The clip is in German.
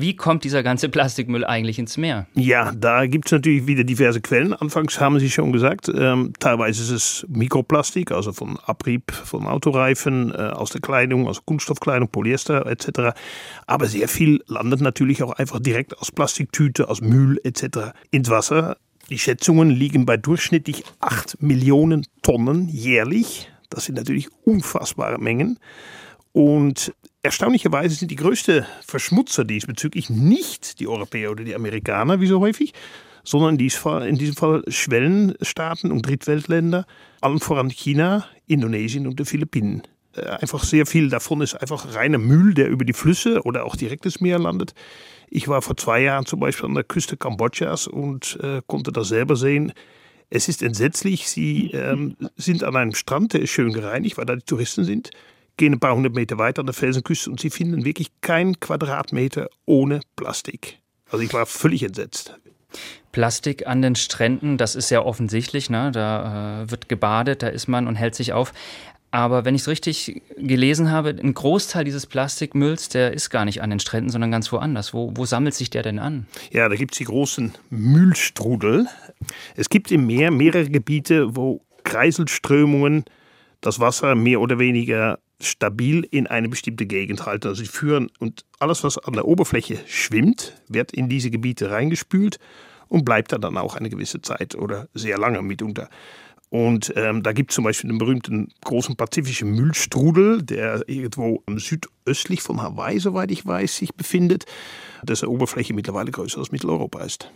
wie kommt dieser ganze Plastikmüll eigentlich ins Meer? Ja, da gibt es natürlich wieder diverse Quellen. Anfangs haben Sie schon gesagt, ähm, teilweise ist es Mikroplastik, also von Abrieb von Autoreifen, äh, aus der Kleidung, aus Kunststoffkleidung, Polyester etc. Aber sehr viel landet natürlich auch einfach direkt aus Plastiktüte, aus Müll etc. ins Wasser. Die Schätzungen liegen bei durchschnittlich 8 Millionen Tonnen jährlich. Das sind natürlich unfassbare Mengen. Und erstaunlicherweise sind die größten Verschmutzer diesbezüglich nicht die Europäer oder die Amerikaner, wie so häufig, sondern in diesem Fall, Schwellenstaaten und Drittweltländer, allen voran China, Indonesien und die Philippinen. Äh, einfach sehr viel davon ist einfach reiner Müll, der über die Flüsse oder auch direkt ins Meer landet. Ich war vor zwei Jahren zum Beispiel an der Küste Kambodschas und äh, konnte das selber sehen. Es ist entsetzlich. Sie ähm, sind an einem Strand, der ist schön gereinigt, weil da die Touristen sind gehen ein paar hundert Meter weiter an der Felsenküste und sie finden wirklich kein Quadratmeter ohne Plastik. Also ich war völlig entsetzt. Plastik an den Stränden, das ist ja offensichtlich, ne? da äh, wird gebadet, da ist man und hält sich auf. Aber wenn ich es richtig gelesen habe, ein Großteil dieses Plastikmülls, der ist gar nicht an den Stränden, sondern ganz woanders. Wo, wo sammelt sich der denn an? Ja, da gibt es die großen Müllstrudel. Es gibt im Meer mehrere Gebiete, wo Kreiselströmungen das Wasser mehr oder weniger stabil in eine bestimmte Gegend halten. Also sie führen und alles, was an der Oberfläche schwimmt, wird in diese Gebiete reingespült und bleibt da dann auch eine gewisse Zeit oder sehr lange mitunter. Und ähm, da gibt es zum Beispiel den berühmten großen pazifischen Müllstrudel, der irgendwo südöstlich von Hawaii, soweit ich weiß, sich befindet, dessen Oberfläche mittlerweile größer als Mitteleuropa ist.